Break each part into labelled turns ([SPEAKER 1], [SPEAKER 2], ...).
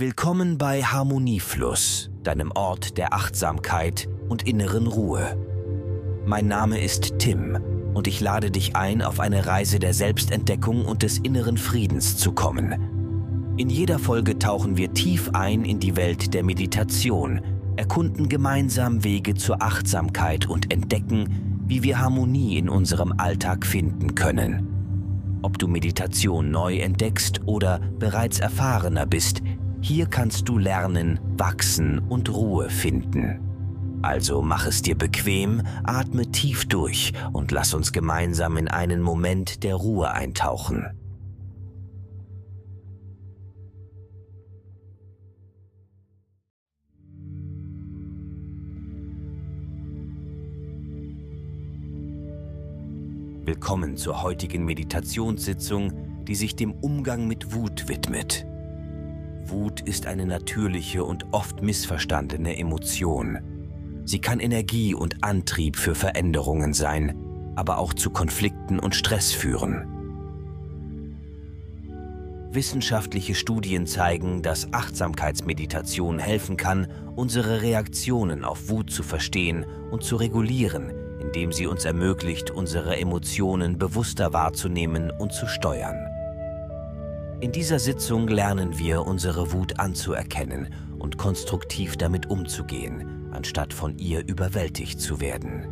[SPEAKER 1] Willkommen bei Harmoniefluss, deinem Ort der Achtsamkeit und inneren Ruhe. Mein Name ist Tim und ich lade dich ein, auf eine Reise der Selbstentdeckung und des inneren Friedens zu kommen. In jeder Folge tauchen wir tief ein in die Welt der Meditation, erkunden gemeinsam Wege zur Achtsamkeit und entdecken, wie wir Harmonie in unserem Alltag finden können. Ob du Meditation neu entdeckst oder bereits erfahrener bist, hier kannst du lernen, wachsen und Ruhe finden. Also mach es dir bequem, atme tief durch und lass uns gemeinsam in einen Moment der Ruhe eintauchen. Willkommen zur heutigen Meditationssitzung, die sich dem Umgang mit Wut widmet. Wut ist eine natürliche und oft missverstandene Emotion. Sie kann Energie und Antrieb für Veränderungen sein, aber auch zu Konflikten und Stress führen. Wissenschaftliche Studien zeigen, dass Achtsamkeitsmeditation helfen kann, unsere Reaktionen auf Wut zu verstehen und zu regulieren, indem sie uns ermöglicht, unsere Emotionen bewusster wahrzunehmen und zu steuern. In dieser Sitzung lernen wir, unsere Wut anzuerkennen und konstruktiv damit umzugehen, anstatt von ihr überwältigt zu werden.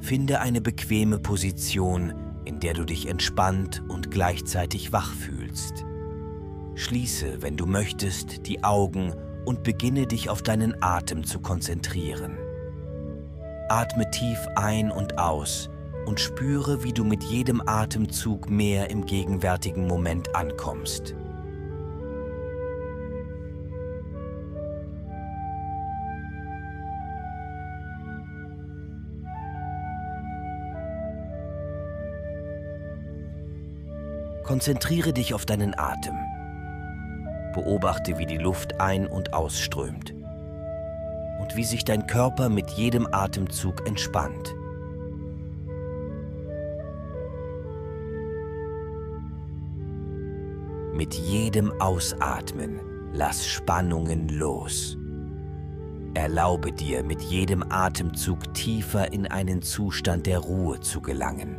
[SPEAKER 1] Finde eine bequeme Position, in der du dich entspannt und gleichzeitig wach fühlst. Schließe, wenn du möchtest, die Augen und beginne dich auf deinen Atem zu konzentrieren. Atme tief ein und aus und spüre, wie du mit jedem Atemzug mehr im gegenwärtigen Moment ankommst. Konzentriere dich auf deinen Atem. Beobachte, wie die Luft ein- und ausströmt und wie sich dein Körper mit jedem Atemzug entspannt. Mit jedem Ausatmen lass Spannungen los. Erlaube dir mit jedem Atemzug tiefer in einen Zustand der Ruhe zu gelangen.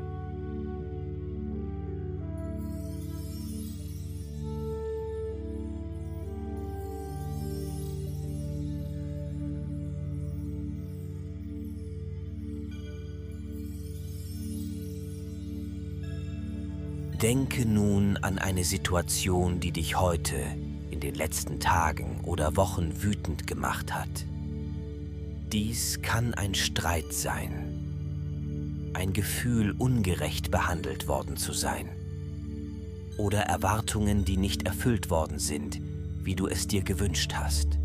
[SPEAKER 1] Denke nun an eine Situation, die dich heute, in den letzten Tagen oder Wochen wütend gemacht hat. Dies kann ein Streit sein, ein Gefühl, ungerecht behandelt worden zu sein oder Erwartungen, die nicht erfüllt worden sind, wie du es dir gewünscht hast.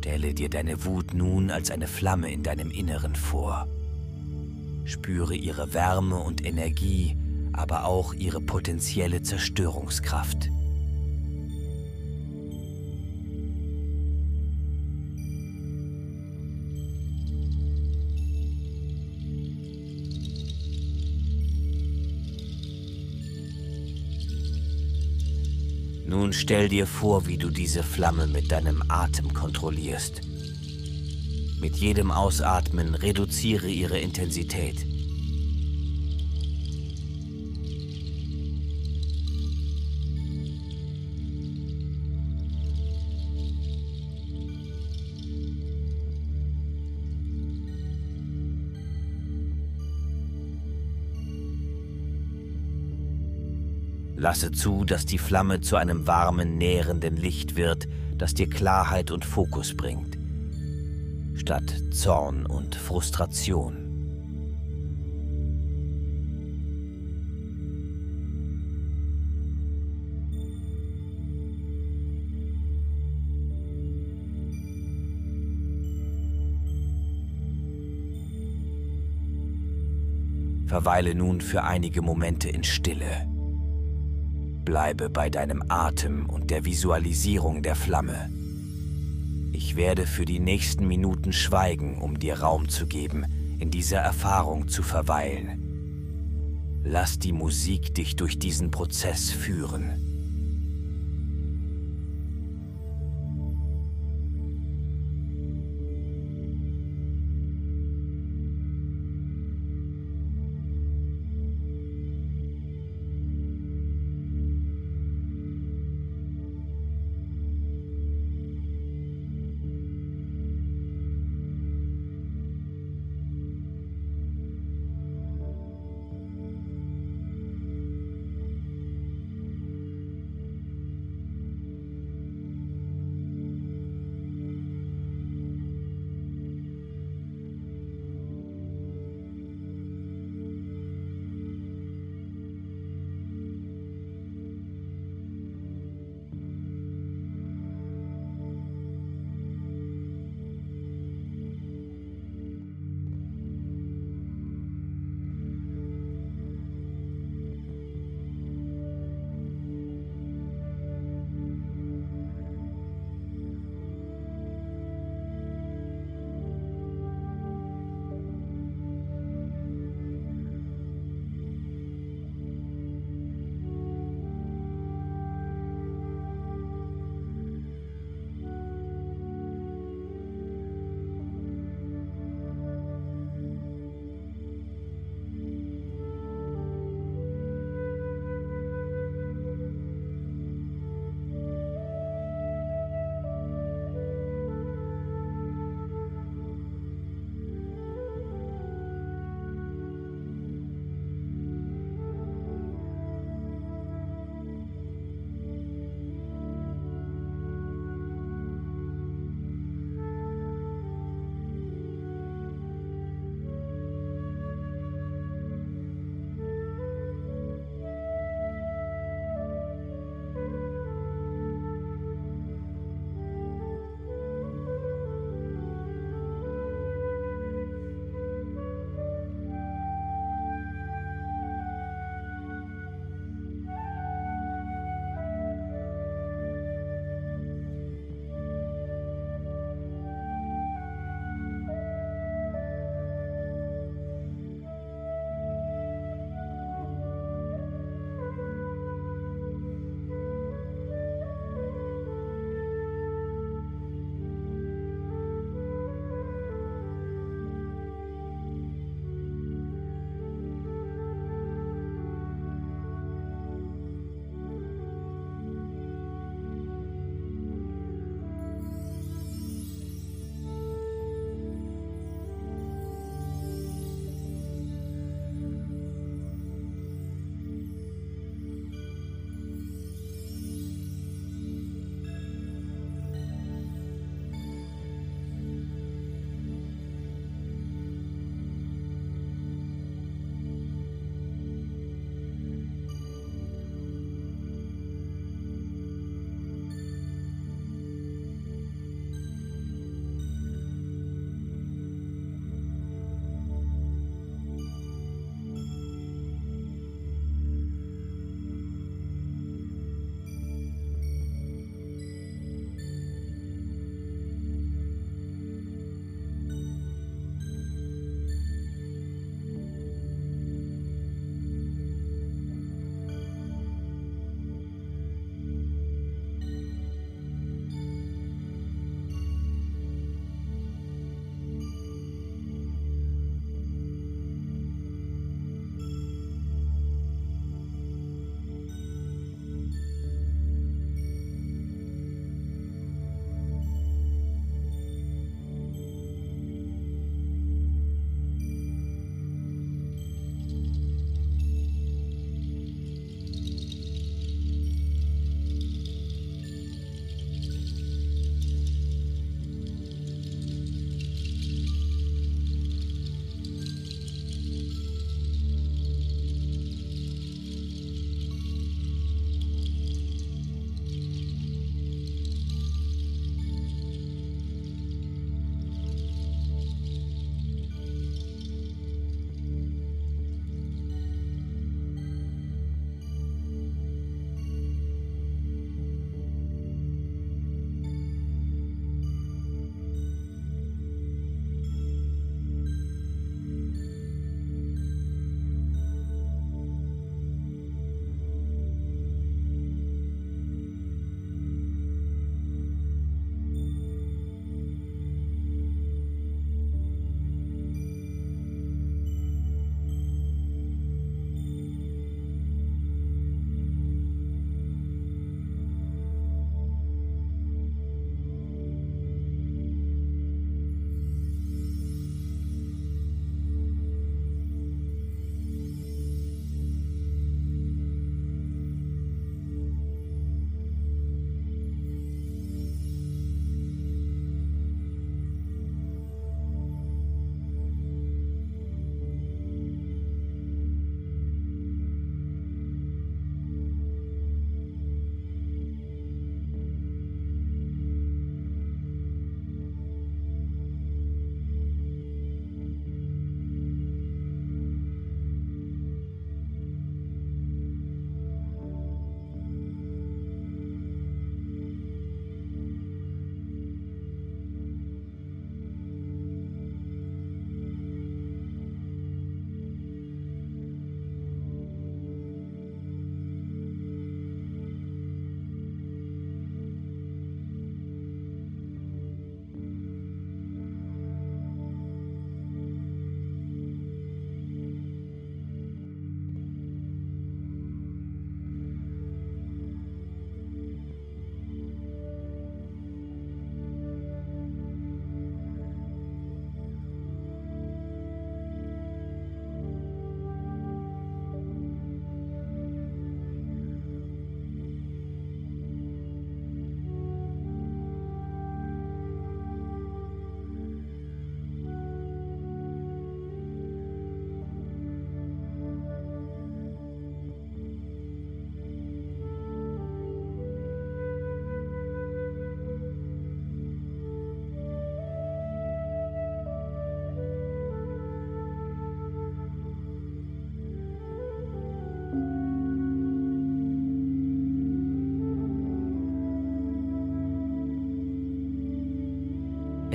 [SPEAKER 1] Stelle dir deine Wut nun als eine Flamme in deinem Inneren vor. Spüre ihre Wärme und Energie, aber auch ihre potenzielle Zerstörungskraft. Nun stell dir vor, wie du diese Flamme mit deinem Atem kontrollierst. Mit jedem Ausatmen reduziere ihre Intensität. Lasse zu, dass die Flamme zu einem warmen, nährenden Licht wird, das dir Klarheit und Fokus bringt, statt Zorn und Frustration. Verweile nun für einige Momente in Stille. Bleibe bei deinem Atem und der Visualisierung der Flamme. Ich werde für die nächsten Minuten schweigen, um dir Raum zu geben, in dieser Erfahrung zu verweilen. Lass die Musik dich durch diesen Prozess führen.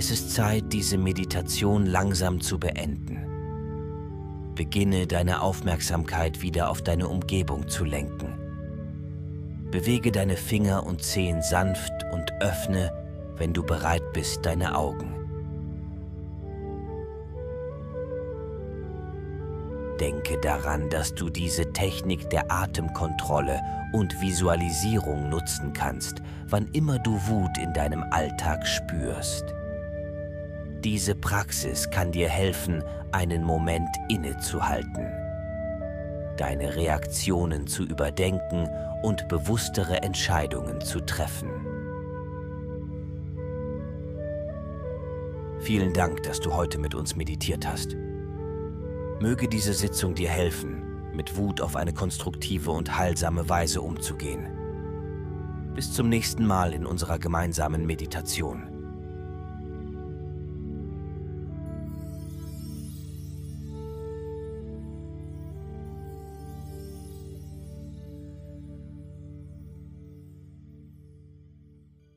[SPEAKER 1] Es ist Zeit, diese Meditation langsam zu beenden. Beginne deine Aufmerksamkeit wieder auf deine Umgebung zu lenken. Bewege deine Finger und Zehen sanft und öffne, wenn du bereit bist, deine Augen. Denke daran, dass du diese Technik der Atemkontrolle und Visualisierung nutzen kannst, wann immer du Wut in deinem Alltag spürst. Diese Praxis kann dir helfen, einen Moment innezuhalten, deine Reaktionen zu überdenken und bewusstere Entscheidungen zu treffen. Vielen Dank, dass du heute mit uns meditiert hast. Möge diese Sitzung dir helfen, mit Wut auf eine konstruktive und heilsame Weise umzugehen. Bis zum nächsten Mal in unserer gemeinsamen Meditation.